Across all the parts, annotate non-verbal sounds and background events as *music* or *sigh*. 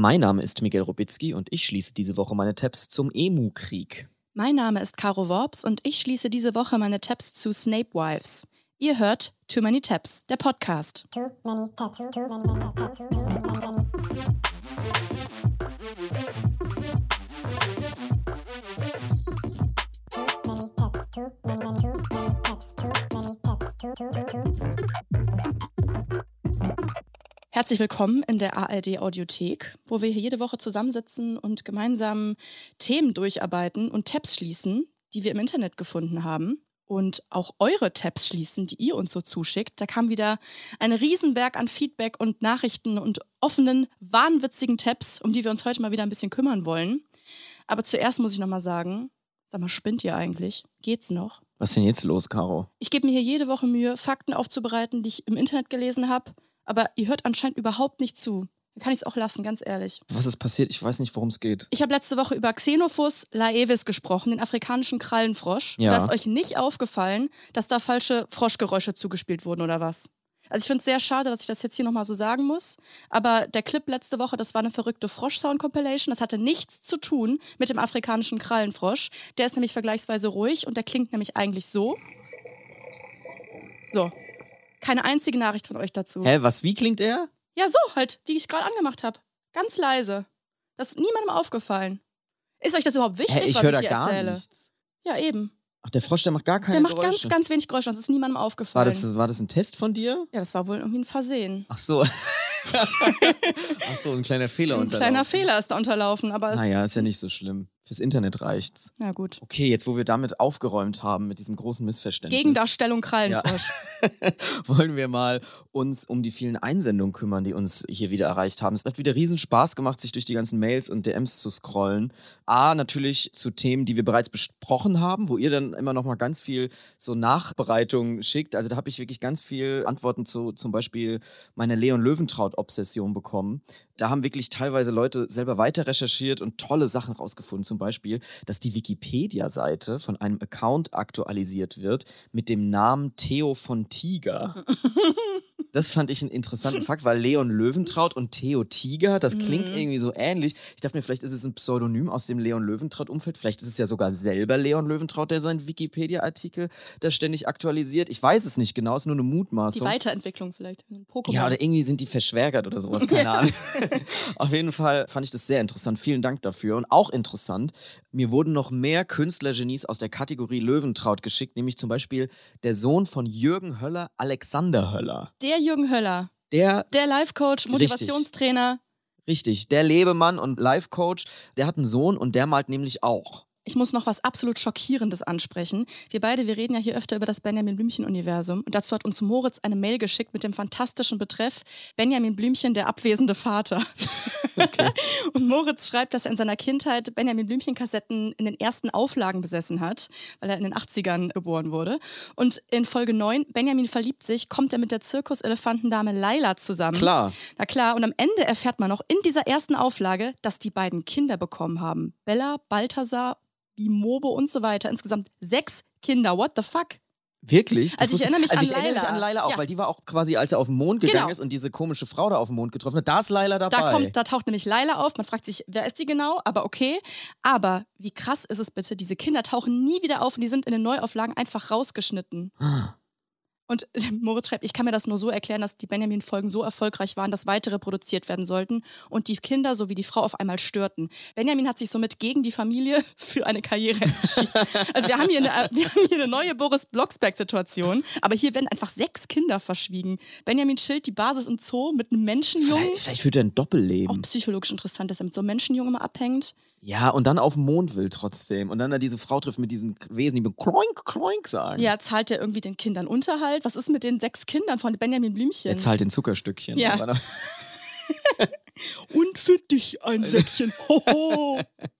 Mein Name ist Miguel Robitzky und ich schließe diese Woche meine Tabs zum Emu-Krieg. Mein Name ist Caro Worps und ich schließe diese Woche meine Tabs zu Snape Wives. Ihr hört Too Many Tabs, der Podcast. Too many tabs, too many tabs, too many, many. Too many tabs, too many, many, too many tabs, too many tabs, too, too, too, too. Herzlich willkommen in der ARD Audiothek, wo wir hier jede Woche zusammensitzen und gemeinsam Themen durcharbeiten und Tabs schließen, die wir im Internet gefunden haben. Und auch eure Tabs schließen, die ihr uns so zuschickt. Da kam wieder ein Riesenberg an Feedback und Nachrichten und offenen, wahnwitzigen Tabs, um die wir uns heute mal wieder ein bisschen kümmern wollen. Aber zuerst muss ich nochmal sagen, sag mal, spinnt ihr eigentlich? Geht's noch? Was ist denn jetzt los, Caro? Ich gebe mir hier jede Woche Mühe, Fakten aufzubereiten, die ich im Internet gelesen habe. Aber ihr hört anscheinend überhaupt nicht zu. Dann kann ich es auch lassen, ganz ehrlich. Was ist passiert? Ich weiß nicht, worum es geht. Ich habe letzte Woche über Xenophus laevis gesprochen, den afrikanischen Krallenfrosch. Ja. Da ist euch nicht aufgefallen, dass da falsche Froschgeräusche zugespielt wurden oder was? Also ich finde es sehr schade, dass ich das jetzt hier nochmal so sagen muss. Aber der Clip letzte Woche, das war eine verrückte Frosch-Sound-Compilation. Das hatte nichts zu tun mit dem afrikanischen Krallenfrosch. Der ist nämlich vergleichsweise ruhig und der klingt nämlich eigentlich so. So. Keine einzige Nachricht von euch dazu. Hä, was, wie klingt er? Ja, so halt, wie ich gerade angemacht habe. Ganz leise. Das ist niemandem aufgefallen. Ist euch das überhaupt wichtig, Hä, ich was ich da hier gar erzähle? nichts. Ja, eben. Ach, der Frosch, der macht gar keine Der macht Geräusche. ganz, ganz wenig Geräusche. Das ist niemandem war, aufgefallen. das, war das ein Test von dir? ja, das war wohl irgendwie ein Versehen. Ach so. *laughs* Ach so, ein kleiner Fehler Ein unterlaufen. kleiner Fehler ist da unterlaufen, aber Naja, ist ja nicht so schlimm. Fürs Internet reicht's. na gut. Okay, jetzt wo wir damit aufgeräumt haben, mit diesem großen Missverständnis. Gegendarstellung Krallenfrosch. *laughs* wollen wir mal uns um die vielen Einsendungen kümmern, die uns hier wieder erreicht haben. Es hat wieder riesen Spaß gemacht, sich durch die ganzen Mails und DMs zu scrollen. A, natürlich zu Themen, die wir bereits besprochen haben, wo ihr dann immer noch mal ganz viel so Nachbereitung schickt. Also da habe ich wirklich ganz viel Antworten zu zum Beispiel meiner Leon Löwentraut-Obsession bekommen. Da haben wirklich teilweise Leute selber weiter recherchiert und tolle Sachen rausgefunden. Zum Beispiel, dass die Wikipedia-Seite von einem Account aktualisiert wird mit dem Namen Theo von Tiger. *laughs* Das fand ich einen interessanten Fakt, weil Leon Löwentraut und Theo Tiger, das klingt irgendwie so ähnlich. Ich dachte mir, vielleicht ist es ein Pseudonym aus dem Leon Löwentraut-Umfeld. Vielleicht ist es ja sogar selber Leon Löwentraut, der seinen Wikipedia-Artikel da ständig aktualisiert. Ich weiß es nicht genau, ist nur eine Die Mutmaßung. Weiterentwicklung vielleicht. Pokémon. Ja, oder irgendwie sind die verschwärgert oder sowas, keine Ahnung. *laughs* Auf jeden Fall fand ich das sehr interessant. Vielen Dank dafür. Und auch interessant, mir wurden noch mehr Künstlergenies aus der Kategorie Löwentraut geschickt, nämlich zum Beispiel der Sohn von Jürgen Höller, Alexander Höller. Der Jürgen Höller. Der, Der Life-Coach, Richtig. Motivationstrainer. richtig, der Lebemann und Life-Coach, der hat einen Sohn und der malt nämlich auch. Ich muss noch was absolut Schockierendes ansprechen. Wir beide, wir reden ja hier öfter über das Benjamin Blümchen-Universum. Und dazu hat uns Moritz eine Mail geschickt mit dem fantastischen Betreff Benjamin Blümchen, der abwesende Vater. *laughs* und Moritz schreibt, dass er in seiner Kindheit Benjamin Blümchen-Kassetten in den ersten Auflagen besessen hat, weil er in den 80ern geboren wurde. Und in Folge 9, Benjamin verliebt sich, kommt er mit der Zirkuselefantendame Laila zusammen. Klar. Na klar, und am Ende erfährt man noch in dieser ersten Auflage, dass die beiden Kinder bekommen haben. Bella, Balthasar, Bimobe und so weiter. Insgesamt sechs Kinder. What the fuck? Wirklich? Das Also ich erinnere mich also an ich erinnere mich Laila. an Laila auch, Ja. weil die war auch quasi, als er auf den Mond gegangen Genau. ist und diese komische Frau da auf dem Mond getroffen hat, da ist Laila dabei. Da, kommt, da taucht nämlich Laila auf. Man fragt sich, wer ist die genau? Aber okay. Aber wie krass ist es bitte? Diese Kinder tauchen nie wieder auf und die sind in den Neuauflagen einfach rausgeschnitten. Und *laughs* Moritz schreibt, ich kann mir das nur so erklären, dass die Benjamin-Folgen so erfolgreich waren, dass weitere produziert werden sollten und die Kinder sowie die Frau auf einmal störten. Benjamin hat sich somit gegen die Familie *laughs* für eine Karriere entschieden. Also wir haben hier eine, *laughs* wir haben hier eine neue Boris Blocksberg-Situation, aber hier werden einfach sechs Kinder verschwiegen. Benjamin chillt die Basis im Zoo mit einem Menschenjungen. vielleicht, vielleicht führt er ein Doppelleben. Auch psychologisch interessant, dass er mit so einem Menschenjungen immer abhängt. Ja, und dann auf den Mond will trotzdem. Und dann da diese Frau trifft mit diesen Wesen, die mit Kloink, Kloink sagen. Ja, zahlt er irgendwie den Kindern Unterhalt? Was ist mit den sechs Kindern von Benjamin Blümchen? Er zahlt den Zuckerstückchen. Ja. *laughs* *laughs* Und für dich ein Säckchen. Hoho. *laughs*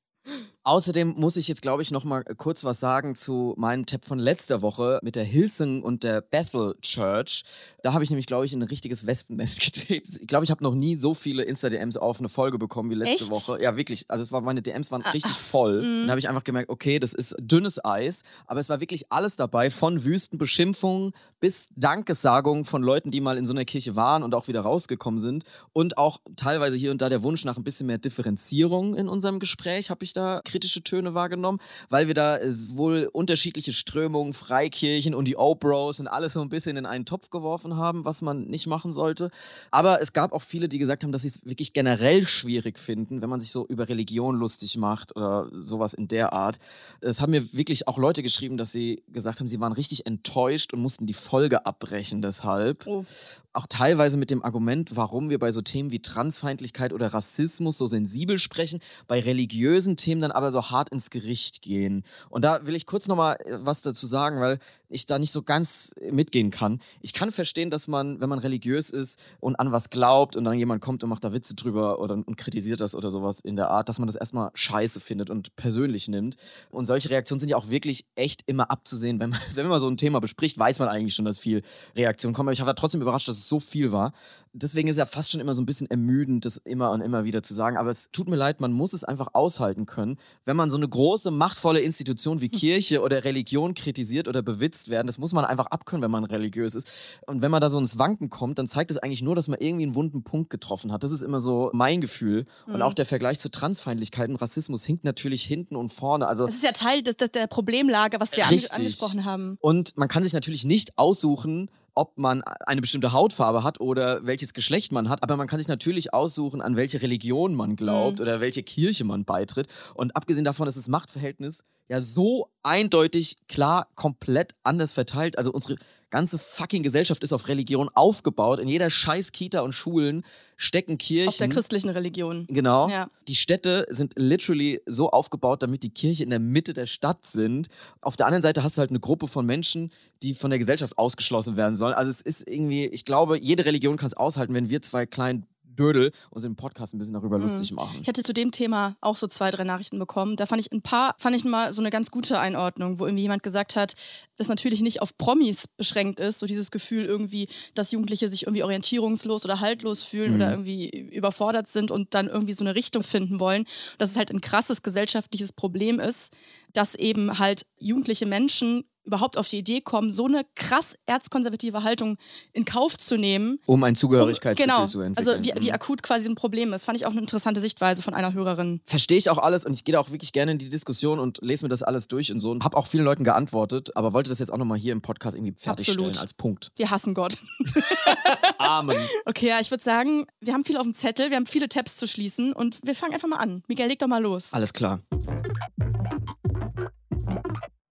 Außerdem muss ich jetzt, glaube ich, noch mal kurz was sagen zu meinem Tab von letzter Woche mit der Hilson und der Bethel Church. Da habe ich nämlich, glaube ich, in ein richtiges Wespennest *laughs* getreten. Ich glaube, ich habe noch nie so viele Insta-DMs auf eine Folge bekommen wie letzte Echt? Woche. Ja, wirklich. Also es war, meine DMs waren richtig voll. Mhm. Dann habe ich einfach gemerkt, okay, das ist dünnes Eis. Aber es war wirklich alles dabei, von Wüstenbeschimpfungen bis Dankessagungen von Leuten, die mal in so einer Kirche waren und auch wieder rausgekommen sind. Und auch teilweise hier und da der Wunsch nach ein bisschen mehr Differenzierung in unserem Gespräch, habe ich da kritische Töne wahrgenommen, weil wir da äh, wohl unterschiedliche Strömungen, Freikirchen und die O-Bros und alles so ein bisschen in einen Topf geworfen haben, was man nicht machen sollte. Aber es gab auch viele, die gesagt haben, dass sie es wirklich generell schwierig finden, wenn man sich so über Religion lustig macht oder sowas in der Art. Es haben mir wirklich auch Leute geschrieben, dass sie gesagt haben, sie waren richtig enttäuscht und mussten die Folge abbrechen deshalb. Oh. Auch teilweise mit dem Argument, warum wir bei so Themen wie Transfeindlichkeit oder Rassismus so sensibel sprechen, bei religiösen Themen dann aber so hart ins Gericht gehen. Und da will ich kurz nochmal was dazu sagen, weil ich da nicht so ganz mitgehen kann. Ich kann verstehen, dass man, wenn man religiös ist und an was glaubt und dann jemand kommt und macht da Witze drüber oder und kritisiert das oder sowas in der Art, dass man das erstmal scheiße findet und persönlich nimmt. Und solche Reaktionen sind ja auch wirklich echt immer abzusehen. Wenn man, *laughs* wenn man so ein Thema bespricht, weiß man eigentlich schon, dass viel Reaktionen kommen. Aber ich war trotzdem überrascht, dass es so viel war. Deswegen ist ja fast schon immer so ein bisschen ermüdend, das immer und immer wieder zu sagen. Aber es tut mir leid, man muss es einfach aushalten können, wenn man so eine große, machtvolle Institution wie Kirche *laughs* oder Religion kritisiert oder bewitzt werden. Das muss man einfach abkönnen, wenn man religiös ist. Und wenn man da so ins Wanken kommt, dann zeigt es eigentlich nur, dass man irgendwie einen wunden Punkt getroffen hat. Das ist immer so mein Gefühl. Und Mhm. auch der Vergleich zu Transfeindlichkeit und Rassismus hinkt natürlich hinten und vorne. Also Das ist ja Teil des, des, der Problemlage, was wir Richtig. angesprochen haben. Und man kann sich natürlich nicht aussuchen, ob man eine bestimmte Hautfarbe hat oder welches Geschlecht man hat, aber man kann sich natürlich aussuchen, an welche Religion man glaubt Mhm. oder welche Kirche man beitritt. Und abgesehen davon ist das Machtverhältnis ja so eindeutig, klar, komplett anders verteilt. Also unsere ganze fucking Gesellschaft ist auf Religion aufgebaut. In jeder scheiß Kita und Schulen stecken Kirchen. Auf der christlichen Religion. Genau. Ja. Die Städte sind literally so aufgebaut, damit die Kirche in der Mitte der Stadt sind. Auf der anderen Seite hast du halt eine Gruppe von Menschen, die von der Gesellschaft ausgeschlossen werden sollen. Also es ist irgendwie, ich glaube, jede Religion kann es aushalten, wenn wir zwei kleinen Dödel uns im Podcast ein bisschen darüber lustig machen. Ich hatte zu dem Thema auch so zwei, drei Nachrichten bekommen. Da fand ich ein paar, fand ich mal so eine ganz gute Einordnung, wo irgendwie jemand gesagt hat, dass natürlich nicht auf Promis beschränkt ist, so dieses Gefühl irgendwie, dass Jugendliche sich irgendwie orientierungslos oder haltlos fühlen oder irgendwie überfordert sind und dann irgendwie so eine Richtung finden wollen. Dass es halt ein krasses gesellschaftliches Problem ist, dass eben halt jugendliche Menschen überhaupt auf die Idee kommen, so eine krass erzkonservative Haltung in Kauf zu nehmen, Um ein um, Zugehörigkeitsgefühl genau, zu entwickeln. also wie, wie Mhm. akut quasi ein Problem ist. Fand ich auch eine interessante Sichtweise von einer Hörerin. Verstehe ich auch alles und ich gehe da auch wirklich gerne in die Diskussion und lese mir das alles durch und so und habe auch vielen Leuten geantwortet, aber wollte das jetzt auch nochmal hier im Podcast irgendwie fertigstellen Absolut. als Punkt. Wir hassen Gott. *laughs* Amen. Okay, ja, ich würde sagen, wir haben viel auf dem Zettel, wir haben viele Tabs zu schließen und wir fangen einfach mal an. Miguel, leg doch mal los. Alles klar.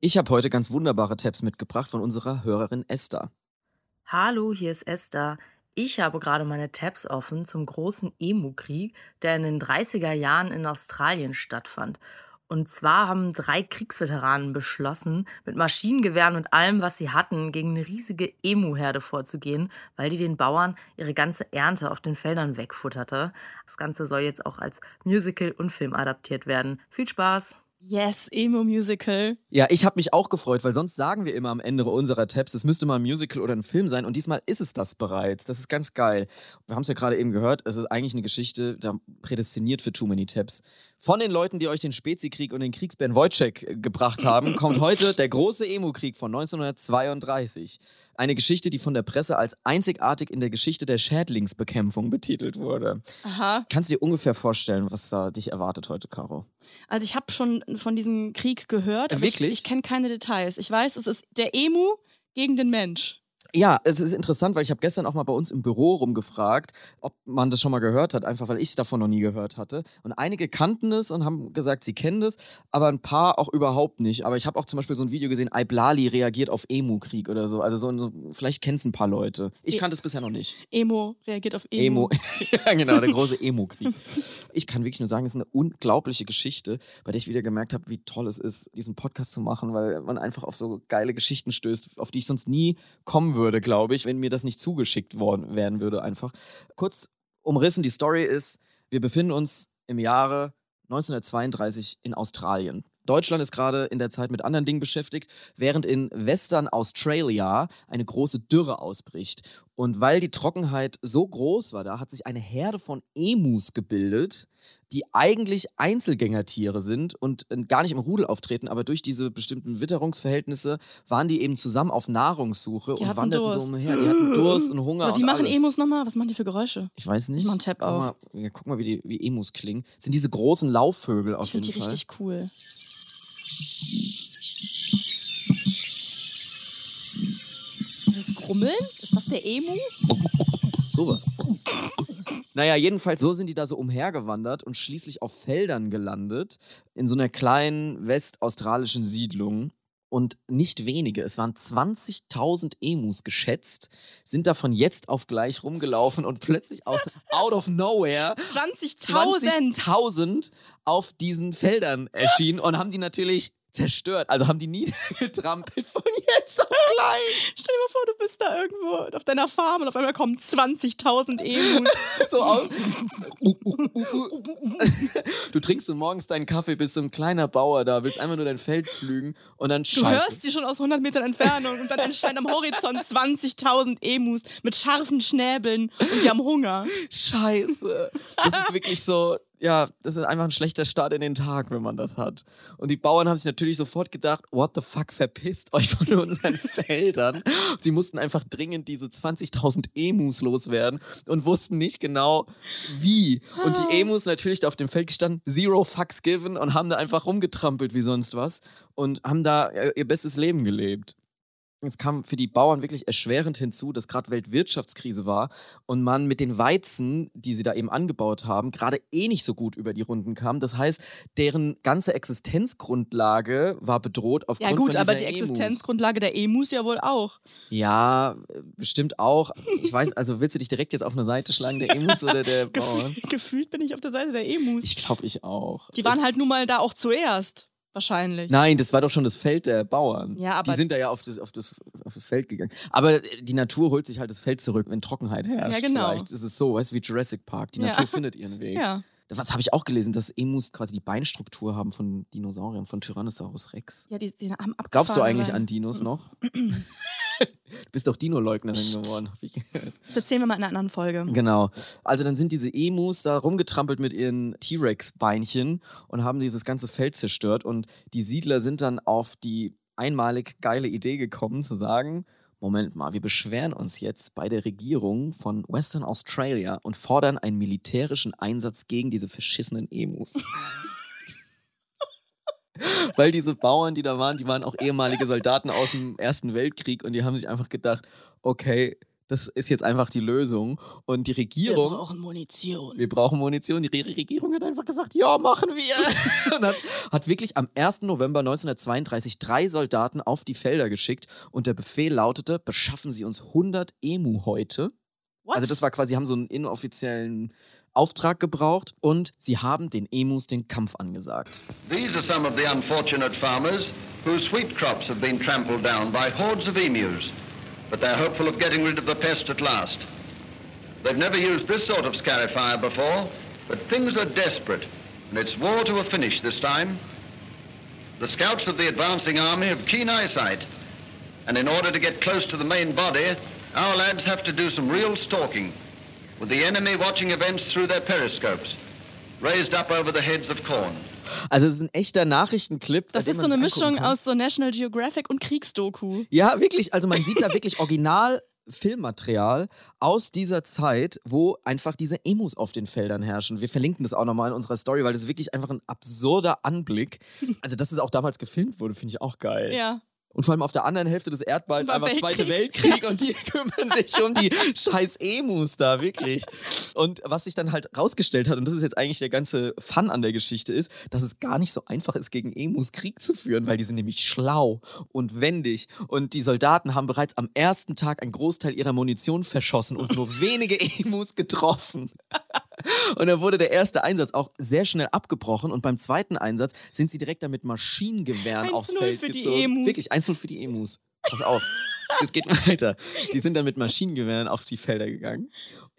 Ich habe heute ganz wunderbare Tabs mitgebracht von unserer Hörerin Esther. Hallo, hier ist Esther. Ich habe gerade meine Tabs offen zum großen Emu-Krieg, der in den 30er Jahren in Australien stattfand. Und zwar haben drei Kriegsveteranen beschlossen, mit Maschinengewehren und allem, was sie hatten, gegen eine riesige Emu-Herde vorzugehen, weil die den Bauern ihre ganze Ernte auf den Feldern wegfutterte. Das Ganze soll jetzt auch als Musical und Film adaptiert werden. Viel Spaß! Yes, Emo-Musical. Ja, ich habe mich auch gefreut, weil sonst sagen wir immer am Ende unserer Tabs, es müsste mal ein Musical oder ein Film sein und diesmal ist es das bereits. Das ist ganz geil. Wir haben es ja gerade eben gehört, es ist eigentlich eine Geschichte, da prädestiniert für Too Many Tabs. Von den Leuten, die euch den Spezikrieg und den Kriegsbären Wojciech äh, gebracht haben, kommt heute *laughs* der große Emu-Krieg von 1932. Eine Geschichte, die von der Presse als einzigartig in der Geschichte der Schädlingsbekämpfung betitelt wurde. Aha. Kannst du dir ungefähr vorstellen, was da dich erwartet heute, Caro? Also ich habe schon von diesem Krieg gehört, Wirklich? ich, ich kenne keine Details. Ich weiß, es ist der Emu gegen den Mensch. Ja, es ist interessant, weil ich habe gestern auch mal bei uns im Büro rumgefragt, ob man das schon mal gehört hat, einfach weil ich es davon noch nie gehört hatte. Und einige kannten es und haben gesagt, sie kennen das, aber ein paar auch überhaupt nicht. Aber ich habe auch zum Beispiel so ein Video gesehen, Iblali reagiert auf Emu-Krieg oder so. Also so, vielleicht kennen es ein paar Leute. Ich E- kannte es bisher noch nicht. Emo reagiert auf Emo. Emo. *laughs* *laughs* ja, genau, der große *laughs* Emo-Krieg. Ich kann wirklich nur sagen, es ist eine unglaubliche Geschichte, bei der ich wieder gemerkt habe, wie toll es ist, diesen Podcast zu machen, weil man einfach auf so geile Geschichten stößt, auf die ich sonst nie kommen würde, glaube ich, wenn mir das nicht zugeschickt worden werden würde einfach. Kurz umrissen, die Story ist, wir befinden uns im Jahre 1932 in Australien. Deutschland ist gerade in der Zeit mit anderen Dingen beschäftigt, während in Western Australia eine große Dürre ausbricht. Und weil die Trockenheit so groß war, da hat sich eine Herde von Emus gebildet, die eigentlich Einzelgängertiere sind und äh, gar nicht im Rudel auftreten, aber durch diese bestimmten Witterungsverhältnisse waren die eben zusammen auf Nahrungssuche Die und wanderten Durst. so umher. Die hatten Durst und Hunger. Oder wie machen alles. Emus nochmal? Was machen die für Geräusche? Ich weiß nicht. Ich mach einen Tab Guck auf. Mal, ja, guck mal, wie, die, wie Emus klingen. Das sind diese großen Laufvögel auf Ich finde jeden die Fall. richtig cool. Dieses Grummeln? Ist das der Emu? Sowas. Naja, jedenfalls, so sind die da so umhergewandert und schließlich auf Feldern gelandet, in so einer kleinen westaustralischen Siedlung. Und nicht wenige, es waren 20.000 Emus geschätzt, sind davon jetzt auf gleich rumgelaufen und plötzlich aus *laughs* out of nowhere 20.000! 20.000 auf diesen Feldern erschienen und haben die natürlich zerstört. Also haben die niedergetrampelt *laughs* von jetzt auf gleich. Stell dir mal vor, du bist da irgendwo auf deiner Farm und auf einmal kommen 20.000 Emus. *laughs* So aus. Du trinkst morgens deinen Kaffee, bist so ein kleiner Bauer da, willst einfach nur dein Feld pflügen und dann Du scheiße. hörst sie schon aus 100 Metern Entfernung und dann entstehen am Horizont 20.000 Emus mit scharfen Schnäbeln und die haben Hunger. Scheiße. Das ist wirklich so, ja, das ist einfach ein schlechter Start in den Tag, wenn man das hat. Und die Bauern haben sich natürlich sofort gedacht, what the fuck, verpisst euch von unseren *laughs* Feldern. Sie mussten einfach dringend diese 20.000 Emus loswerden und wussten nicht genau, wie. Und die Emus natürlich da auf dem Feld gestanden, zero fucks given und haben da einfach rumgetrampelt wie sonst was und haben da äh, ihr bestes Leben gelebt. Es kam für die Bauern wirklich erschwerend hinzu, dass gerade Weltwirtschaftskrise war und man mit den Weizen, die sie da eben angebaut haben, gerade eh nicht so gut über die Runden kam. Das heißt, deren ganze Existenzgrundlage war bedroht aufgrund Ja gut, von aber die Emus. Existenzgrundlage der Emus ja wohl auch. Ja, bestimmt auch. Ich weiß, also willst du dich direkt jetzt auf eine Seite schlagen, der Emus oder der *laughs* Bauern? Gefühlt, bin ich auf der Seite der Emus. Ich glaube, ich auch. die waren halt nun mal da auch zuerst. Wahrscheinlich. Nein, das war doch schon das Feld der Bauern. Ja, aber- die sind da ja auf das, auf, das, auf das Feld gegangen. Aber die Natur holt sich halt das Feld zurück, wenn Trockenheit herrscht. Ja, genau. Vielleicht ist es so, weißt du, wie Jurassic Park. Die Ja. Natur findet ihren *laughs* Weg. Ja. Was habe ich auch gelesen, dass Emus quasi die Beinstruktur haben von Dinosauriern, von Tyrannosaurus Rex. Ja, die, die haben Glaubst du eigentlich an Dinos noch? *clears throat* du bist doch Dino-Leugnerin geworden, hab ich gehört. Das erzählen wir mal in einer anderen Folge. Genau. Also dann sind diese Emus da rumgetrampelt mit ihren T-Rex-Beinchen und haben dieses ganze Feld zerstört. Und die Siedler sind dann auf die einmalig geile Idee gekommen, zu sagen, Moment mal, wir beschweren uns jetzt bei der Regierung von Western Australia und fordern einen militärischen Einsatz gegen diese verschissenen Emus. *laughs* Weil diese Bauern, die da waren, die waren auch ehemalige Soldaten aus dem Ersten Weltkrieg und die haben sich einfach gedacht, okay, das ist jetzt einfach die Lösung. Und die Wir Regierung, brauchen Munition. wir brauchen Munition. Die Re- Regierung hat einfach gesagt, ja, machen wir. *laughs* und hat, hat wirklich am 1. November 1932 drei Soldaten auf die Felder geschickt und der Befehl lautete, beschaffen Sie uns 100 Emu-Häute. What? Also das war quasi, haben so einen inoffiziellen Auftrag gebraucht und sie haben den Emus den Kampf angesagt. These are some of the unfortunate farmers whose wheat crops have been trampled down by hordes of emus, but they're hopeful of getting rid of the pest at last. They've never used this sort of scarifier before, but things are desperate, and it's war to a finish this time. The scouts of the advancing army have keen eyesight, and in order to get close to the main body, our lads have to do some real stalking, with the enemy watching events through their periscopes, raised up over the heads of corn. Also es ist ein echter Nachrichtenclip. das ist so eine Mischung kann. aus so National Geographic und Kriegsdoku. Ja, wirklich. Also man sieht da wirklich original Filmmaterial aus dieser Zeit, wo einfach diese Emus auf den Feldern herrschen. Wir verlinken das auch nochmal in unserer Story, weil das ist wirklich einfach ein absurder Anblick. Also, dass es auch damals gefilmt wurde, finde ich auch geil. Ja. Und vor allem auf der anderen Hälfte des Erdballs War einfach Zweite Weltkrieg. Weltkrieg und die *laughs* kümmern sich um die scheiß Emus da, wirklich. Und was sich dann halt rausgestellt hat, und das ist jetzt eigentlich der ganze Fun an der Geschichte, ist, dass es gar nicht so einfach ist, gegen Emus Krieg zu führen, weil die sind nämlich schlau und wendig. Und die Soldaten haben bereits am ersten Tag einen Großteil ihrer Munition verschossen und nur wenige *laughs* Emus getroffen. *laughs* Und dann wurde der erste Einsatz auch sehr schnell abgebrochen und beim zweiten Einsatz sind sie direkt da mit Maschinengewehren 1-0 aufs Feld für die gezogen. Emus. Wirklich 1-0 für die Emus. Pass auf. Es geht weiter. Die sind dann mit Maschinengewehren auf die Felder gegangen.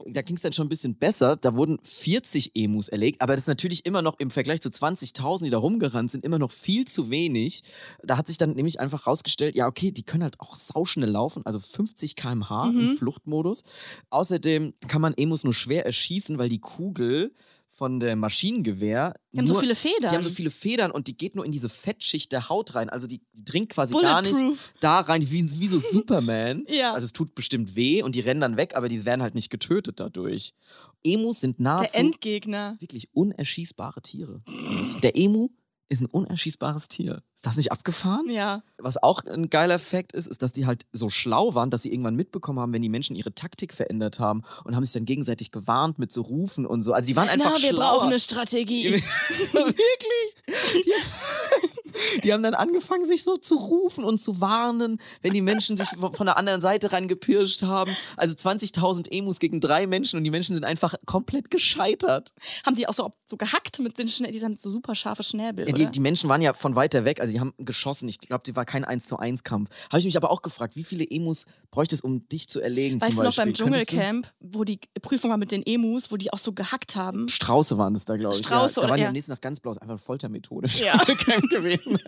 Da ging es dann schon ein bisschen besser. Da wurden 40 Emus erlegt, aber das ist natürlich immer noch im Vergleich zu 20.000, die da rumgerannt sind, immer noch viel zu wenig. Da hat sich dann nämlich einfach rausgestellt, ja, okay, die können halt auch sauschnell laufen, also 50 km/h Mhm. im Fluchtmodus. Außerdem kann man Emus nur schwer erschießen, weil die Kugel von dem Maschinengewehr. Die haben nur, so viele Federn. Die haben so viele Federn und die geht nur in diese Fettschicht der Haut rein. Also die, die dringt quasi gar nicht da rein, wie, wie so *laughs* Superman. Ja. Also es tut bestimmt weh und die rennen dann weg, aber die werden halt nicht getötet dadurch. Emus sind Der nahezu Endgegner. wirklich unerschießbare Tiere. Der Emu ist ein unerschießbares Tier. Ist das nicht abgefahren? Ja. Was auch ein geiler Fakt ist, ist, dass die halt so schlau waren, dass sie irgendwann mitbekommen haben, wenn die Menschen ihre Taktik verändert haben und haben sich dann gegenseitig gewarnt mit so Rufen und so. Also die waren einfach Na, wir schlauer. brauchen eine Strategie. *laughs* Wirklich? Die, *laughs* die haben dann angefangen, sich so zu rufen und zu warnen, wenn die Menschen sich von der anderen Seite rangepirscht haben. Also 20.000 Emus gegen drei Menschen und die Menschen sind einfach komplett gescheitert. Haben die auch so, so gehackt mit den Schnell, die haben so super scharfe Schnäbel, Ja, die, die Menschen waren ja von weiter weg, also die haben geschossen. Ich glaube, die war kein 1 zu 1 Kampf. Habe ich mich aber auch gefragt, wie viele Emus bräuchte es, um dich zu erlegen? Weißt du noch beim Dschungelcamp, wo die Prüfung war mit den Emus, wo die auch so gehackt haben? Strauße waren es da, glaube ich. Strauße ja. Da oder- waren die ja. am nächsten Tag ganz blau. Einfach eine Foltermethode. Ja. *laughs* Gewesen.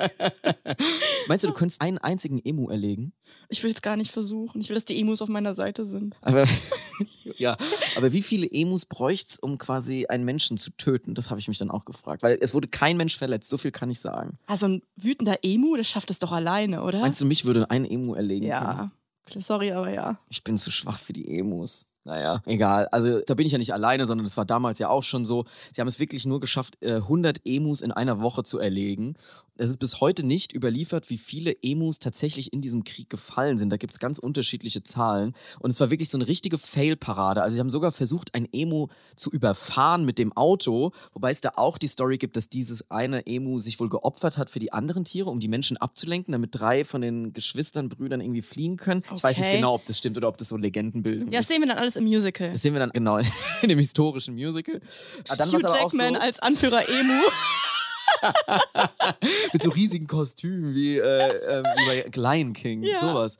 *laughs* Meinst du, du könntest einen einzigen Emu erlegen? Ich will es gar nicht versuchen. Ich will, dass die Emus auf meiner Seite sind. Aber, *laughs* ja, aber wie viele Emus bräuchte es, um quasi einen Menschen zu töten? Das habe ich mich dann auch gefragt. Weil es wurde kein Mensch verletzt, so viel kann ich sagen. Also ein wütender Emu, das schafft es doch alleine, oder? Meinst du, mich würde ein Emu erlegen können? ja. Sorry, aber ja. Ich bin zu schwach für die Emus. Naja, egal. Also da bin ich ja nicht alleine, sondern das war damals ja auch schon so. Sie haben es wirklich nur geschafft, äh, 100 Emus in einer Woche zu erlegen. Es ist bis heute nicht überliefert, wie viele Emus tatsächlich in diesem Krieg gefallen sind. Da gibt es ganz unterschiedliche Zahlen. Und es war wirklich so eine richtige Fail-Parade. Also sie haben sogar versucht, ein Emu zu überfahren mit dem Auto. Wobei es da auch die Story gibt, dass dieses eine Emu sich wohl geopfert hat für die anderen Tiere, um die Menschen abzulenken, damit drei von den Geschwistern, Brüdern irgendwie fliehen können. Ich weiß nicht Okay. genau, ob das stimmt oder ob das so Legendenbildung Ja, das ist. sehen wir dann alles im Musical. Das sehen wir dann genau in *laughs* dem historischen Musical. Ah, dann Hugh Jackman so, als Anführer Emu. *laughs* *laughs* mit so riesigen Kostümen wie, äh, äh, wie bei Lion King, Ja. sowas.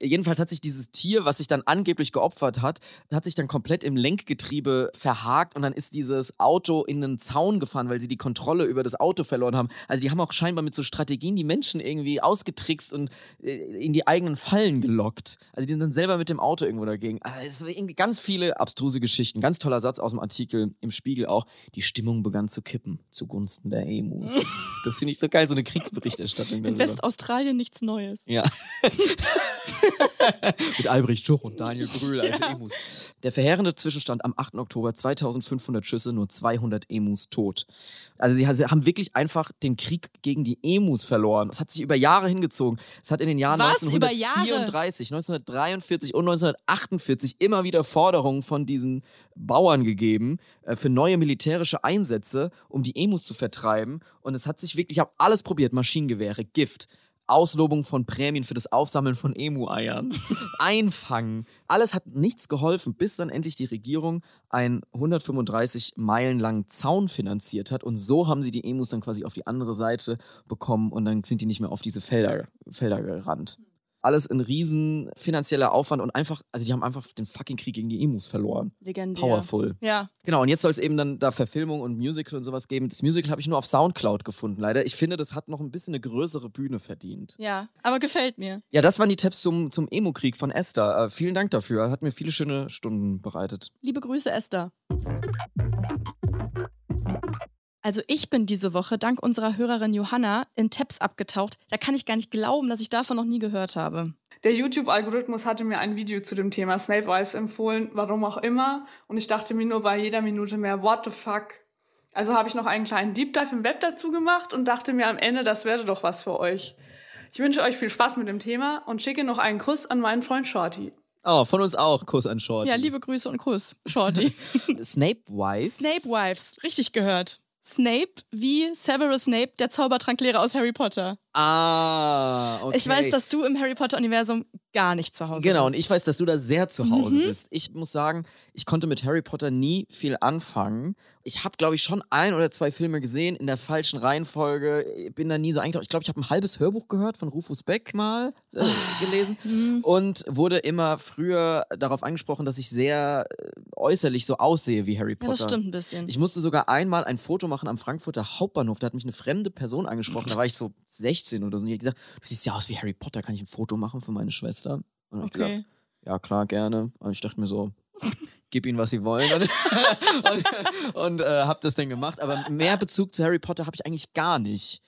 Jedenfalls hat sich dieses Tier, was sich dann angeblich geopfert hat, hat sich dann komplett im Lenkgetriebe verhakt und dann ist dieses Auto in einen Zaun gefahren, weil sie die Kontrolle über das Auto verloren haben. Also die haben auch scheinbar mit so Strategien die Menschen irgendwie ausgetrickst und äh, in die eigenen Fallen gelockt. Also die sind dann selber mit dem Auto irgendwo dagegen. Also es irgendwie ganz viele abstruse Geschichten. Ganz toller Satz aus dem Artikel im Spiegel auch. Die Stimmung begann zu kippen zugunsten der Emus. *laughs* das finde ich so geil, so eine Kriegsberichterstattung. In. Westaustralien nichts Neues. Ja. *laughs* *laughs* Mit Albrecht Schuch und Daniel Brühl als Emus. Der verheerende Zwischenstand am 8. Oktober 2500 Schüsse, nur 200 Emus tot. Also sie ha- sie haben wirklich einfach den Krieg gegen die Emus verloren. Es hat sich über Jahre hingezogen. Es hat in den Jahren Was? Über Jahre? 1934, 1943 und 1948 immer wieder Forderungen von diesen Bauern gegeben äh, für neue militärische Einsätze, um die Emus zu vertreiben. Und es hat sich wirklich, ich habe alles probiert, Maschinengewehre, Gift, Auslobung von Prämien für das Aufsammeln von Emu-Eiern, *laughs* Einfangen. Alles hat nichts geholfen, bis dann endlich die Regierung einen 135 Meilen langen Zaun finanziert hat. Und so haben sie die Emus dann quasi auf die andere Seite bekommen und dann sind die nicht mehr auf diese Felder, Felder gerannt. Alles ein riesen finanzieller Aufwand und einfach, also die haben einfach den fucking Krieg gegen die Emus verloren. Legendär. Powerful. Ja. Genau, und jetzt soll es eben dann da Verfilmung und Musical und sowas geben. Das Musical habe ich nur auf Soundcloud gefunden, leider. Ich finde, das hat noch ein bisschen eine größere Bühne verdient. Ja. Aber gefällt mir. Ja, das waren die Tabs zum, zum Emo-Krieg von Esther. Äh, vielen Dank dafür. Hat mir viele schöne Stunden bereitet. Liebe Grüße, Esther. Also ich bin diese Woche dank unserer Hörerin Johanna in Tabs abgetaucht. Da kann ich gar nicht glauben, dass ich davon noch nie gehört habe. Der YouTube-Algorithmus hatte mir ein Video zu dem Thema Snape Wives empfohlen, warum auch immer. Und ich dachte mir nur bei jeder Minute mehr, what the fuck? Also habe ich noch einen kleinen Deep Dive im Web dazu gemacht und dachte mir am Ende, das wäre doch was für euch. Ich wünsche euch viel Spaß mit dem Thema und schicke noch einen Kuss an meinen Freund Shorty. Oh, von uns auch. Kuss an Shorty. Ja, liebe Grüße und Kuss, Shorty. *laughs* Snape Wife. Snape Wives, richtig gehört. Snape wie Severus Snape, der Zaubertranklehrer aus Harry Potter. Ah, okay. Ich weiß, dass du im Harry Potter-Universum gar nicht zu Hause Genau, und bist. ich weiß, dass du da sehr zu Hause Mhm. bist. Ich muss sagen, ich konnte mit Harry Potter nie viel anfangen. Ich habe, glaube ich, schon ein oder zwei Filme gesehen in der falschen Reihenfolge. Bin da nie so eingetaucht. Ich glaube, ich habe ein halbes Hörbuch gehört von Rufus Beck mal äh, gelesen Mhm. und wurde immer früher darauf angesprochen, dass ich sehr äh, äußerlich so aussehe wie Harry Ja, Potter. das stimmt ein bisschen. Ich musste sogar einmal ein Foto machen am Frankfurter Hauptbahnhof. Da hat mich eine fremde Person angesprochen. Da war ich so 16 oder so. Und die hat gesagt, du siehst ja aus wie Harry Potter. Kann ich ein Foto machen für meine Schwester? Und hab ich gesagt, okay. ja klar, gerne. Und ich dachte mir so, gib ihnen, was sie wollen. und *laughs* und, und äh, hab das dann gemacht. Aber mehr Bezug zu Harry Potter habe ich eigentlich gar nicht.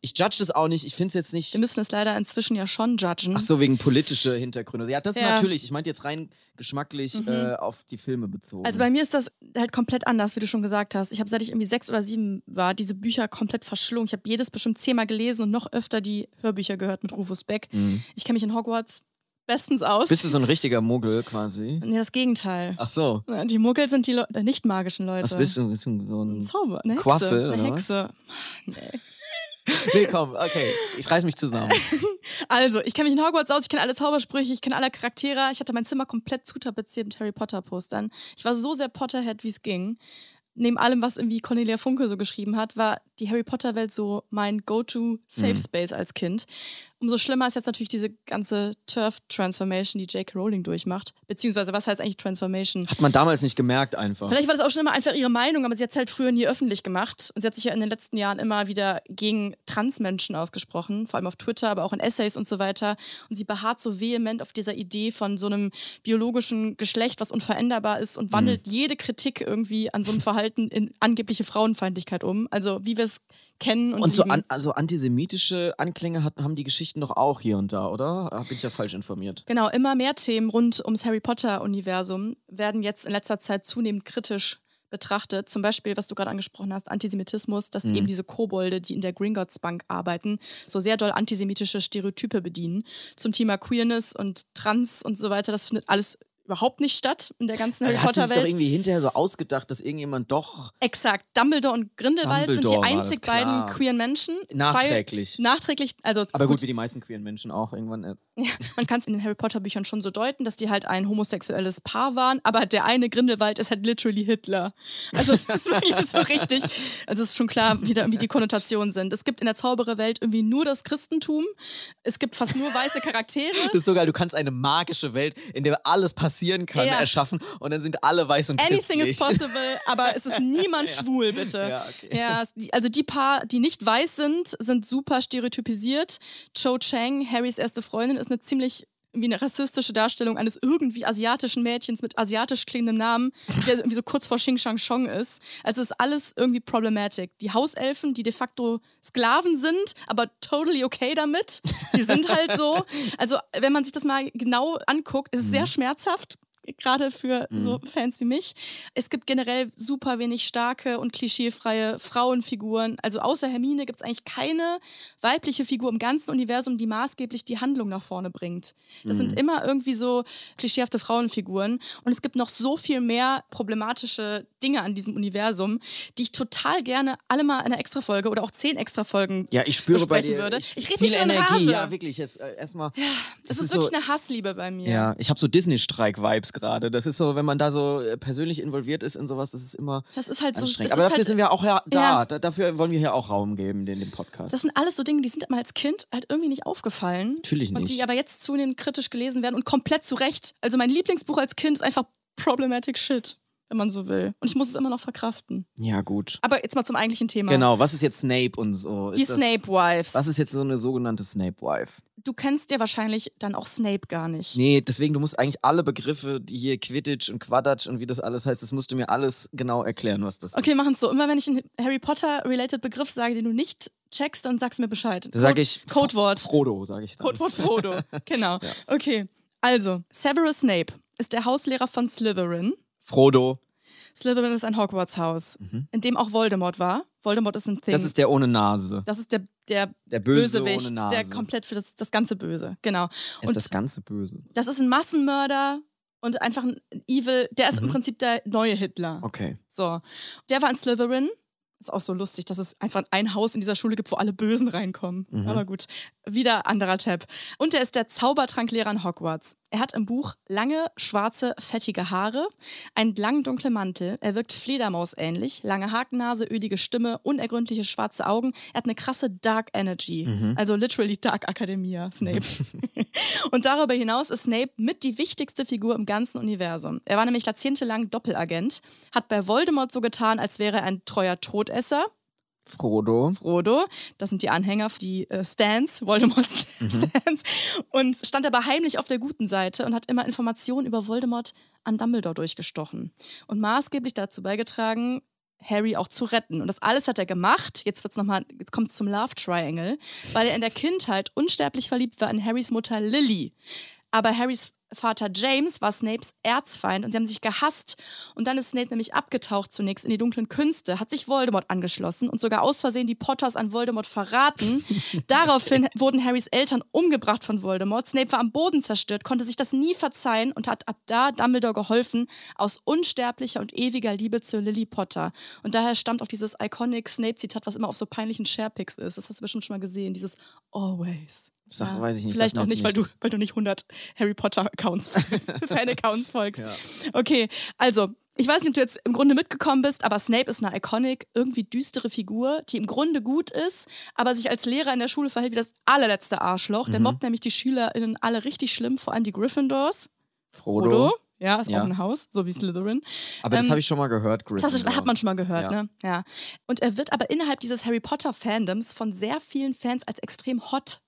Ich judge das auch nicht. Ich finde es jetzt nicht... Wir müssen es leider inzwischen ja schon judgen. Ach so, wegen politische Hintergründe. Ja, das Ja. natürlich. Ich meinte jetzt rein geschmacklich Mhm. äh, auf die Filme bezogen. Also bei mir ist das halt komplett anders, wie du schon gesagt hast. Ich habe, seit ich irgendwie sechs oder sieben war, diese Bücher komplett verschlungen. Ich habe jedes bestimmt zehnmal gelesen und noch öfter die Hörbücher gehört mit Rufus Beck. Mhm. Ich kenne mich in Hogwarts bestens aus. Bist du so ein richtiger Muggel quasi? nee, das Gegenteil. Ach so. Die Muggel sind die Le äh, nicht magischen Leute. Was bist du? Bist du so Ein ein Zauber, eine Hexe. Quaffel, eine oder was? Hexe. Nee. *laughs* Nee, komm, okay. Ich reiß mich zusammen. *laughs* Also, ich kenne mich in Hogwarts aus, ich kenne alle Zaubersprüche, ich kenne alle Charaktere. Ich hatte mein Zimmer komplett zutapeziert mit Harry Potter-Postern. Ich war so sehr Potterhead, wie es ging. Neben allem, was irgendwie Cornelia Funke so geschrieben hat, war die Harry Potter-Welt so mein Go-To-Safe Mhm. Space als Kind. Umso schlimmer ist jetzt natürlich diese ganze Turf-Transformation, die J.K. Rowling durchmacht. Beziehungsweise, was heißt eigentlich Transformation? Hat man damals nicht gemerkt einfach. Vielleicht war das auch schon immer einfach ihre Meinung, aber sie hat es halt früher nie öffentlich gemacht. Und sie hat sich ja in den letzten Jahren immer wieder gegen Transmenschen ausgesprochen, vor allem auf Twitter, aber auch in Essays und so weiter. Und sie beharrt so vehement auf dieser Idee von so einem biologischen Geschlecht, was unveränderbar ist und wandelt jede Kritik irgendwie an so einem Verhalten in angebliche Frauenfeindlichkeit um. Also wie wir es kennen und, Und so an, also antisemitische Anklänge hat, haben die Geschichten doch auch hier und da, oder? Da bin ich ja falsch informiert. Genau, immer mehr Themen rund ums Harry Potter-Universum werden jetzt in letzter Zeit zunehmend kritisch betrachtet. Zum Beispiel, was du gerade angesprochen hast, Antisemitismus, dass eben diese Kobolde, die in der Gringotts Bank arbeiten, so sehr doll antisemitische Stereotype bedienen. Zum Thema Queerness und Trans und so weiter. Das findet alles überhaupt nicht statt in der ganzen Harry Er hat sich doch irgendwie hinterher so ausgedacht, dass irgendjemand doch Exakt. Dumbledore und Grindelwald sind Dumbledore die war das, einzig beiden queeren Menschen. nachträglich. Zwei, nachträglich, also aber gut, wie die meisten queeren Menschen auch irgendwann. Äh, Ja, man kann es in den Harry Potter Büchern schon so deuten, dass die halt ein homosexuelles Paar waren, aber der eine Grindelwald ist halt literally Hitler. Also es ist wirklich so richtig. Also es ist schon klar, wie, da, wie die Konnotationen sind. Es gibt in der Zaubererwelt irgendwie nur das Christentum. Es gibt fast nur weiße Charaktere. Das ist so geil, du kannst eine magische Welt, in der alles passieren kann, Ja. erschaffen und dann sind alle weiß und Anything is possible, aber es ist *laughs* niemand schwul, bitte. Ja, okay. Ja, also die paar, die nicht weiß sind, sind super stereotypisiert. Cho Chang, Harrys erste Freundin, ist eine ziemlich wie eine rassistische Darstellung eines irgendwie asiatischen Mädchens mit asiatisch klingendem Namen, der irgendwie so kurz vor Xing Shang Chong ist. Also es ist alles irgendwie problematic. Die Hauselfen, die de facto Sklaven sind, aber totally okay damit. Sie sind halt so. *laughs* Also wenn man sich das mal genau anguckt, ist es sehr schmerzhaft gerade für so Fans wie mich. Es gibt generell super wenig starke und klischeefreie Frauenfiguren. Also außer Hermine gibt es eigentlich keine weibliche Figur im ganzen Universum, die maßgeblich die Handlung nach vorne bringt. Das sind immer irgendwie so klischeehafte Frauenfiguren. Und es gibt noch so viel mehr problematische Dinge an diesem Universum, die ich total gerne alle mal in einer Extrafolge oder auch zehn Extrafolgen Ja, ich spüre bei dir würde. ich, Ich rede viel mich schon in Energie. Rage. Ja, wirklich. Jetzt äh, erstmal. Das, ist, wirklich eine Hassliebe bei mir. Ja, ich habe so Disney-Streik-Vibes gerade. Das ist so, wenn man da so äh, persönlich involviert ist in sowas, das ist immer Das ist halt so. das Aber dafür halt, sind wir auch ja da. Ja. da. Dafür wollen wir hier auch Raum geben, in dem Podcast. Das sind alles so Dinge, die sind mir als Kind halt irgendwie nicht aufgefallen. Natürlich Und nicht. die aber jetzt zunehmend kritisch gelesen werden und komplett zu Recht. Also mein Lieblingsbuch als Kind ist einfach Problematic Shit, wenn man so will. Und ich muss es immer noch verkraften. ja, gut. Aber jetzt mal zum eigentlichen Thema. Genau, was ist jetzt Snape und so? Die Ist das- Snape Wives. Was ist jetzt so eine sogenannte Snape-Wife? du kennst ja wahrscheinlich dann auch Snape gar nicht. Nee, deswegen, du musst eigentlich alle Begriffe, die hier Quidditch und Quadditch und wie das alles heißt, das musst du mir alles genau erklären, was das Okay, ist. machen es so. Immer wenn ich einen Harry Potter-related Begriff sage, den du nicht checkst, dann sagst du mir Bescheid. Da sage ich Codewort. Frodo, sage ich dann. Codewort Frodo. *laughs* genau. Okay. Also, Severus Snape ist der Hauslehrer von Slytherin. Frodo, Slytherin ist ein Hogwarts-Haus, in dem auch Voldemort war. Voldemort ist ein Thing. Mhm. das ist der ohne Nase. Das ist der, der, Der Böse Bösewicht, ohne Nase. der komplett für das, das ganze Böse. Genau. ist Und das ganze Böse. das ist ein Massenmörder und einfach ein Evil. Der ist im Prinzip der neue Hitler. Mhm. Okay. So. Der war in Slytherin Ist auch so lustig, dass es einfach ein Haus in dieser Schule gibt, wo alle Bösen reinkommen. Aber gut, wieder anderer Tab. Und er ist der Zaubertranklehrer in Hogwarts. Er hat im Buch lange, schwarze, fettige Haare, einen langen, dunklen Mantel. Er wirkt Fledermaus-ähnlich, lange Hakennase, ölige Stimme, unergründliche schwarze Augen. Er hat eine krasse Dark Energy. Also literally Dark Academia, Snape. *laughs* Und darüber hinaus ist Snape mit die wichtigste Figur im ganzen Universum. Er war nämlich jahrzehntelang Doppelagent, hat bei Voldemort so getan, als wäre er ein treuer Todesser. Frodo. Frodo, das sind die Anhänger, die äh, Stans, Voldemorts *laughs* Stans, und stand aber heimlich auf der guten Seite und hat immer Informationen über Voldemort an Dumbledore durchgestochen und maßgeblich dazu beigetragen, Harry auch zu retten. Und das alles hat er gemacht. Jetzt wird's noch mal, jetzt kommt es zum Love Triangle, weil er in der Kindheit unsterblich verliebt war in Harrys Mutter Lily. Aber Harrys Vater James war Snapes Erzfeind und sie haben sich gehasst. Und dann ist Snape nämlich abgetaucht zunächst in die dunklen Künste, hat sich Voldemort angeschlossen und sogar aus Versehen die Potters an Voldemort verraten. *laughs* Daraufhin wurden Harrys Eltern umgebracht von Voldemort. Snape war am Boden zerstört, konnte sich das nie verzeihen und hat ab da Dumbledore geholfen, aus unsterblicher und ewiger Liebe zu Lily Potter. Und daher stammt auch dieses iconic Snape-Zitat, was immer auf so peinlichen Sharepics ist. Das hast du bestimmt schon mal gesehen, dieses Always. Sag, weiß ich nicht. Vielleicht auch nicht, weil du, weil du nicht 100 Harry Potter-Accounts, *laughs* *laughs* Fan-Accounts folgst. Ja. Okay, also, ich weiß nicht, ob du jetzt im Grunde mitgekommen bist, aber Snape ist eine iconic, irgendwie düstere Figur, die im Grunde gut ist, aber sich als Lehrer in der Schule verhält wie das allerletzte Arschloch. Mhm. Der mobbt nämlich die SchülerInnen alle richtig schlimm, vor allem die Gryffindors. Frodo. Ja, ist Ja. auch ein Haus, so wie Slytherin. Aber das Ähm, habe ich schon mal gehört, Das Gryffindor. hat man schon mal gehört, Ja. ne? Ja. Und er wird aber innerhalb dieses Harry Potter-Fandoms von sehr vielen Fans als extrem hot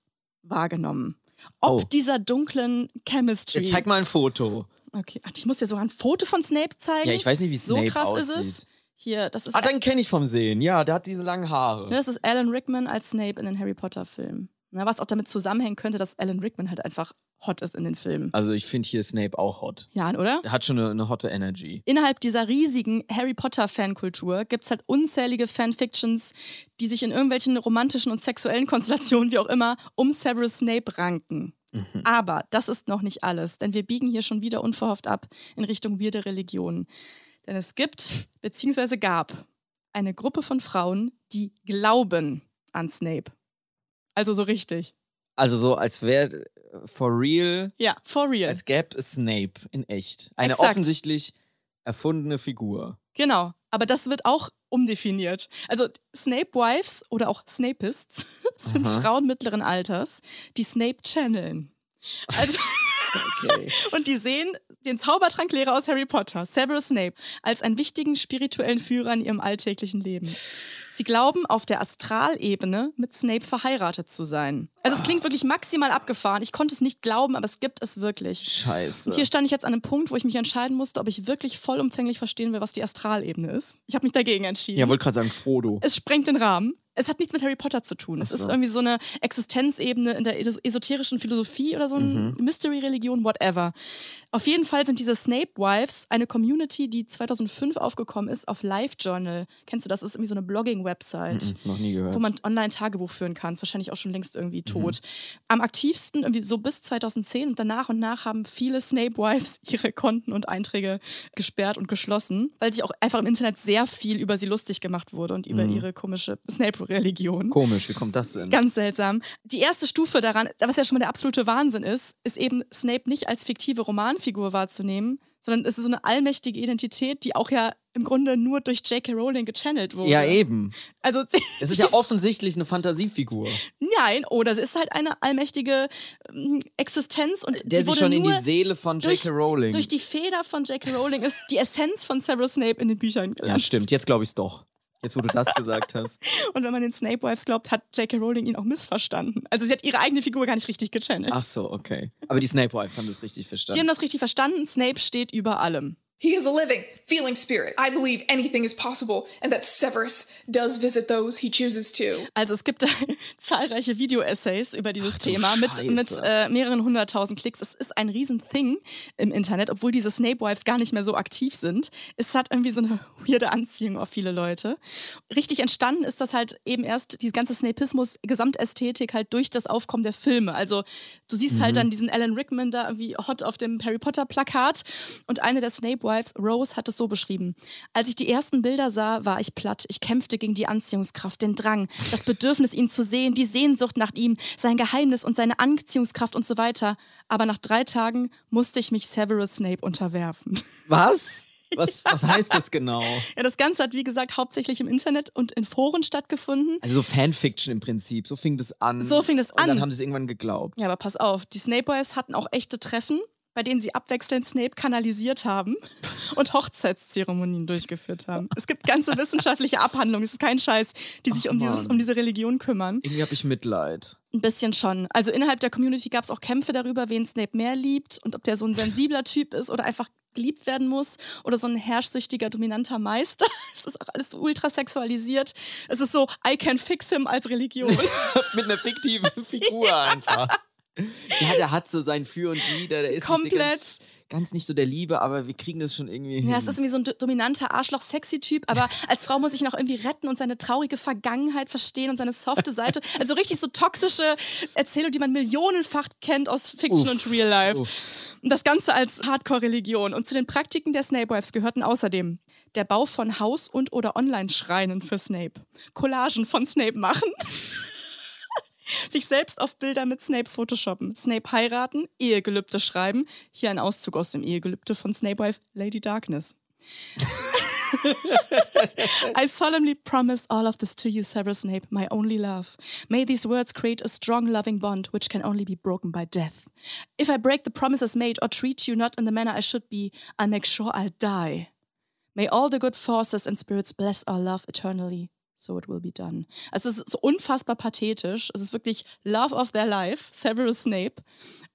wahrgenommen. Ob Oh. dieser dunklen Chemistry. Jetzt zeig mal ein Foto. Okay, Ach, ich muss dir sogar ein Foto von Snape zeigen. Ja, ich weiß nicht, wie so Snape krass aussieht. ist es. Hier, das ist, Ah, dann kenne ich vom Sehen. Ja, der hat diese langen Haare. das ist Alan Rickman als Snape in den Harry Potter-Filmen. Na, Was auch damit zusammenhängen könnte, dass Alan Rickman halt einfach hot ist in den Filmen. Also ich finde hier Snape auch hot. Ja, oder? Der hat schon eine, eine hotte Energy. Innerhalb dieser riesigen Harry Potter-Fankultur gibt es halt unzählige Fanfictions, die sich in irgendwelchen romantischen und sexuellen Konstellationen, wie auch immer, um Severus Snape ranken. Aber das ist noch nicht alles, denn wir biegen hier schon wieder unverhofft ab in Richtung weirde Religionen. Denn es gibt, beziehungsweise gab, eine Gruppe von Frauen, die glauben an Snape. Also so richtig. Also so, als wäre for real, Ja, for real. als gäbe es Snape in echt. Eine Exakt. offensichtlich erfundene Figur. Genau, aber das wird auch umdefiniert. Also Snape Wives oder auch Snapists *laughs* sind Aha. Frauen mittleren Alters, die Snape channeln. Also, *laughs* Okay. *laughs* und die sehen den Zaubertranklehrer aus Harry Potter, Severus Snape, als einen wichtigen spirituellen Führer in ihrem alltäglichen Leben. Sie glauben, auf der Astralebene mit Snape verheiratet zu sein. Also es klingt wirklich maximal abgefahren. Ich konnte es nicht glauben, aber es gibt es wirklich. Scheiße. Und hier stand ich jetzt an einem Punkt, wo ich mich entscheiden musste, ob ich wirklich vollumfänglich verstehen will, was die Astralebene ist. Ich habe mich dagegen entschieden. ja, wollte gerade sagen, Frodo. es sprengt den Rahmen. Es hat nichts mit Harry Potter zu tun. Es so. ist irgendwie so eine Existenzebene in der es- esoterischen Philosophie oder so eine Mhm. Mystery-Religion, whatever. Auf jeden Fall sind diese Snape Wives eine Community, die 2005 aufgekommen ist auf LiveJournal. Kennst du das? Das ist irgendwie so eine Blogging-Website Mhm, noch nie gehört. wo man online Tagebuch führen kann. Ist wahrscheinlich auch schon längst irgendwie Mhm. tot. Am aktivsten irgendwie so bis 2010 und danach und nach haben viele Snape Wives *laughs* ihre Konten und Einträge gesperrt und geschlossen, weil sich auch einfach im Internet sehr viel über sie lustig gemacht wurde und über ihre komische Snape-Religion. Komisch, wie kommt das denn? Ganz seltsam. Die erste Stufe daran, was ja schon mal der absolute Wahnsinn ist, ist eben Snape nicht als fiktive Romanfigur wahrzunehmen, sondern es ist so eine allmächtige Identität, die auch ja im Grunde nur durch J.K. Rowling gechannelt wurde. ja, eben. Also *laughs* Es ist ja offensichtlich eine Fantasiefigur, Nein, oder es ist halt eine allmächtige ähm, Existenz und der die sich schon in die Seele von durch, J.K. Rowling. durch die Feder von J.K. Rowling ist die Essenz von Severus Snape in den Büchern ja, gelandet. stimmt. Jetzt glaube ich es doch. Jetzt, wo du das gesagt hast. *laughs* Und wenn man den Snape Wives glaubt, hat J.K. Rowling ihn auch missverstanden. Also sie hat ihre eigene Figur gar nicht richtig gechannelt. Ach so, okay. Aber die Snape Wives haben das richtig Die verstanden. haben das richtig verstanden. Snape steht über allem. He is a living, feeling spirit. I believe anything is possible, and that Severus does visit those he chooses to. Also es gibt *laughs* zahlreiche Video-Essays über dieses Ach Thema mit, Scheiße. mit äh, mehreren hunderttausend Klicks. Es ist ein Riesen-Thing im Internet, obwohl diese Snape-Wives gar nicht mehr so aktiv sind. Es hat irgendwie so eine *laughs* weirde Anziehung auf viele Leute. Richtig entstanden ist das halt eben erst, diese ganze Snapismus, Gesamtästhetik halt durch das Aufkommen der Filme. Also du siehst halt dann diesen Alan Rickman da irgendwie hot auf dem Harry Potter-Plakat und eine der Snape-Wives Wives, Rose, hat es so beschrieben. Als ich die ersten Bilder sah, war ich platt. Ich kämpfte gegen die Anziehungskraft, den Drang, das Bedürfnis, ihn zu sehen, die Sehnsucht nach ihm, sein Geheimnis und seine Anziehungskraft und so weiter. Aber nach drei Tagen musste ich mich Severus Snape unterwerfen. Was? Was, was heißt das *laughs* genau? Ja, das Ganze hat, wie gesagt, hauptsächlich im Internet und in Foren stattgefunden. Also so Fanfiction im Prinzip. So fing das an. So fing das Und dann an. haben sie es irgendwann geglaubt. Ja, aber pass auf, die Snape Boys hatten auch echte Treffen, bei denen sie abwechselnd Snape kanalisiert haben *laughs* und Hochzeitszeremonien durchgeführt haben. Es gibt ganze wissenschaftliche Abhandlungen, es ist kein Scheiß, die sich Ach, um, dieses, um diese Religion kümmern. Irgendwie habe ich Mitleid. Ein bisschen schon. Also innerhalb der Community gab es auch Kämpfe darüber, wen Snape mehr liebt und ob der so ein sensibler Typ ist oder einfach geliebt werden muss oder so ein herrschsüchtiger, dominanter Meister. *laughs* Es ist auch alles so ultra sexualisiert. Es ist so, I can fix him als Religion. *laughs* Mit einer fiktiven Figur einfach. Ja, der hat so sein Für und Wider. Der ist Komplett. ganz, ganz nicht so der Liebe, aber wir kriegen das schon irgendwie hin. Ja, es ist irgendwie so ein do- dominanter Arschloch-Sexy-Typ, aber *laughs* als Frau muss ich ihn auch irgendwie retten und seine traurige Vergangenheit verstehen und seine softe Seite. Also richtig so toxische Erzählung, die man millionenfach kennt aus Fiction Uff. und Real Life. Uff. Und das Ganze als Hardcore-Religion. Und zu den Praktiken der Snape Wives gehörten außerdem der Bau von Haus- und oder Online-Schreinen für Snape, Collagen von Snape machen, *laughs* sich selbst auf Bilder mit Snape photoshoppen, Snape heiraten, Ehegelübde schreiben. Hier ein Auszug aus dem Ehegelübde von Snape Wife Lady Darkness. *laughs* I solemnly promise all of this to you, Severus Snape, my only love. May these words create a strong, loving bond which can only be broken by death. If I break the promises made or treat you not in the manner I should be, I'll make sure I'll die. May all the good forces and spirits bless our love eternally. So it will be done. Also es ist so unfassbar pathetisch. Es ist wirklich Love of their life, Severus Snape.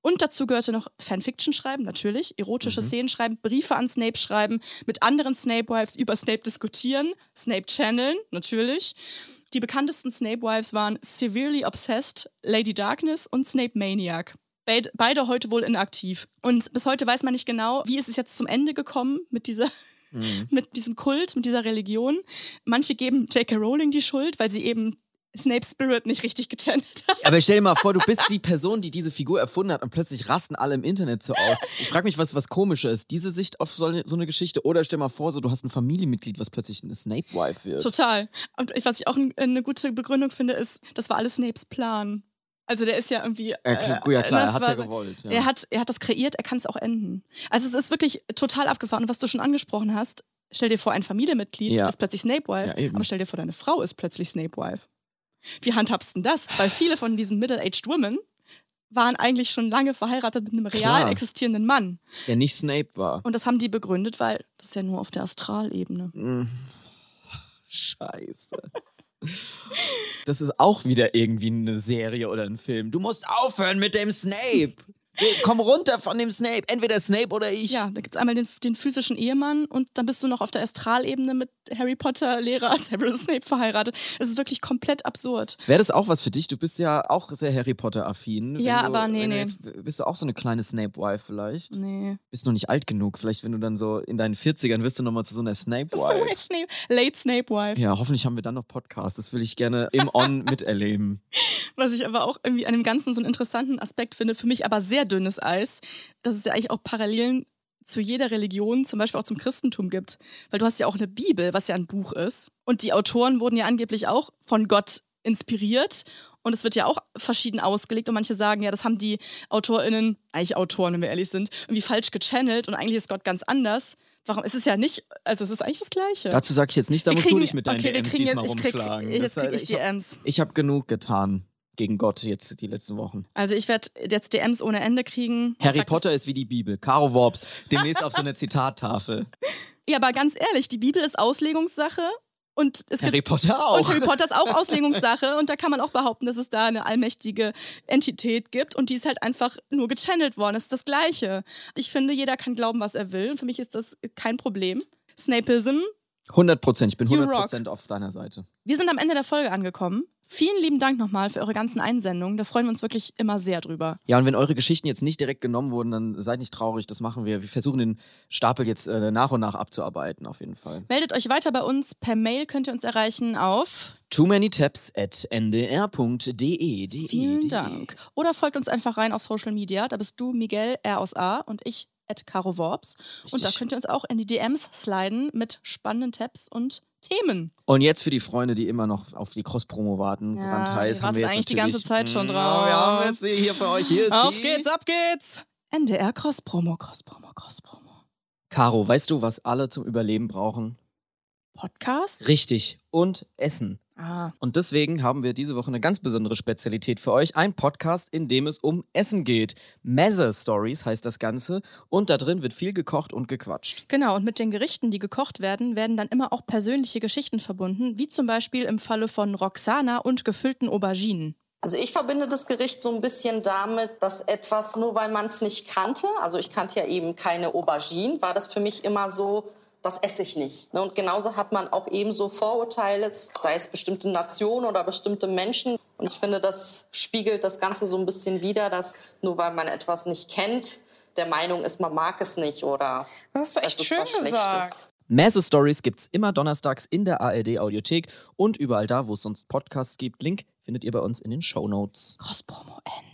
Und dazu gehörte noch Fanfiction schreiben, natürlich, erotische Szenen schreiben, Briefe an Snape schreiben, mit anderen Snape-Wives über Snape diskutieren, Snape channeln, natürlich. Die bekanntesten Snape-Wives waren Severely Obsessed, Lady Darkness und Snape Maniac. Beid- Beide heute wohl inaktiv. Und bis heute weiß man nicht genau, wie ist es jetzt zum Ende gekommen mit dieser mit diesem Kult, mit dieser Religion. Manche geben J.K. Rowling die Schuld, weil sie eben Snape Spirit nicht richtig gechannelt hat. Aber stell dir mal vor, du bist die Person, die diese Figur erfunden hat und plötzlich rasten alle im Internet so aus. Ich frage mich, was was komischer ist, diese Sicht auf so eine, so eine Geschichte oder stell mal vor, so du hast ein Familienmitglied, was plötzlich eine Snape-Wife wird. Total. Und was ich auch ein- eine gute Begründung finde, ist, das war alles Snapes Plan. Also der ist ja irgendwie. Ja, klar, ja, klar er hat ja gewollt. Ja. Er hat, er hat das kreiert, er kann es auch enden. Also es ist wirklich total abgefahren. Und was du schon angesprochen hast, stell dir vor, ein Familienmitglied Ja. ist plötzlich Snape Wife, Ja, aber stell dir vor, deine Frau ist plötzlich Snape Wife. Wie handhabst du denn das? Weil viele von diesen Middle-aged Women waren eigentlich schon lange verheiratet mit einem real Klar. existierenden Mann. der nicht Snape war. Und das haben die begründet, weil das ist ja nur auf der Astralebene. Mm. Scheiße. Das ist auch wieder irgendwie eine Serie oder ein Film. Du musst aufhören mit dem Snape. Komm runter von dem Snape. Entweder Snape oder ich. Ja, da gibt es einmal den, den physischen Ehemann und dann bist du noch auf der Astralebene mit Harry Potter-Lehrer Severus *laughs* Snape verheiratet. Es ist wirklich komplett absurd. Wäre das auch was für dich? Du bist ja auch sehr Harry Potter-affin. Ja, du, aber nee, du nee. Bist du auch so eine kleine Snape-Wife vielleicht? Nee. Bist noch nicht alt genug. Vielleicht, wenn du dann so in deinen 40ern wirst du nochmal zu so einer So Snape-Wife. ein Snape, Late Snape Wife. Ja, hoffentlich haben wir dann noch Podcasts. Das will ich gerne im On *laughs* miterleben. Was ich aber auch irgendwie an dem Ganzen so einen interessanten Aspekt finde, für mich aber sehr dünnes Eis, dass es ja eigentlich auch Parallelen zu jeder Religion, zum Beispiel auch zum Christentum gibt. Weil du hast ja auch eine Bibel, was ja ein Buch ist. Und die Autoren wurden ja angeblich auch von Gott inspiriert. Und es wird ja auch verschieden ausgelegt. Und manche sagen, ja, das haben die AutorInnen, eigentlich Autoren, wenn wir ehrlich sind, irgendwie falsch gechannelt und eigentlich ist Gott ganz anders. Warum? Es ist ja nicht, also es ist eigentlich das Gleiche. Dazu sage ich jetzt nicht, da Wir musst du kriegen- dich mit deinen okay, DMs kriegen diesmal jetzt- ich krieg- rumschlagen. jetzt Das- krieg ich DMs. Ich habe genug getan gegen Gott jetzt die letzten Wochen. Also ich werde jetzt DMs ohne Ende kriegen. Harry Potter ist wie die Bibel. Caro Worps. Demnächst auf so einer *laughs* Zitattafel. Ja, aber ganz ehrlich, die Bibel ist Auslegungssache und es Harry gibt Potter auch. und Harry Potter ist auch *laughs* Auslegungssache und da kann man auch behaupten, dass es da eine allmächtige Entität gibt und die ist halt einfach nur gechannelt worden. Das ist das Gleiche. Ich finde, jeder kann glauben, was er will. Und für mich ist das kein Problem. Snapeism. 100 Prozent. Ich bin You 100 Prozent auf deiner Seite. Wir sind am Ende der Folge angekommen. Vielen lieben Dank nochmal für eure ganzen Einsendungen. Da freuen wir uns wirklich immer sehr drüber. Ja, und wenn eure Geschichten jetzt nicht direkt genommen wurden, dann seid nicht traurig. Das machen wir. Wir versuchen den Stapel jetzt äh, nach und nach abzuarbeiten, auf jeden Fall. Meldet euch weiter bei uns. Per Mail könnt ihr uns erreichen auf Too many taps at ndr.de. De, Vielen de. Dank. Oder folgt uns einfach rein auf Social Media. Da bist du Miguel R aus A und ich caroworps. Und da könnt ihr uns auch in die DMs sliden mit spannenden Tabs und Themen. Und jetzt für die Freunde, die immer noch auf die Cross-Promo warten, Ja, brandheiß, ihr haben wir jetzt eigentlich die ganze Zeit schon Mm, drauf. Wir haben jetzt sie hier für euch. Hier ist Auf die. geht's, ab geht's! NDR Cross-Promo, Cross-Promo, Cross-Promo. Caro, weißt du, was alle zum Überleben brauchen? Podcast? Richtig. Und Essen. Ah, Und deswegen haben wir diese Woche eine ganz besondere Spezialität für euch. Ein Podcast, in dem es um Essen geht. Mezzer Stories heißt das Ganze. Und da drin wird viel gekocht und gequatscht. genau. Und mit den Gerichten, die gekocht werden, werden dann immer auch persönliche Geschichten verbunden, wie zum Beispiel im Falle von Roxana und gefüllten Auberginen. Also ich verbinde das Gericht so ein bisschen damit, dass etwas, nur weil man es nicht kannte, also ich kannte ja eben keine Aubergine, war das für mich immer so, das esse ich nicht. Ne? Und genauso hat man auch eben so Vorurteile, sei es bestimmte Nationen oder bestimmte Menschen. Und ich finde, das spiegelt das Ganze so ein bisschen wider, dass nur weil man etwas nicht kennt, der Meinung ist, man mag es nicht oder Das es echt ist schön was Schlechtes. Mezzer Stories gibt's immer donnerstags in der ARD Audiothek und überall da, wo es sonst Podcasts gibt. Link findet ihr bei uns in den Shownotes. Cross-Promo Ende. Too many tabs,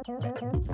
啾啾啾啾。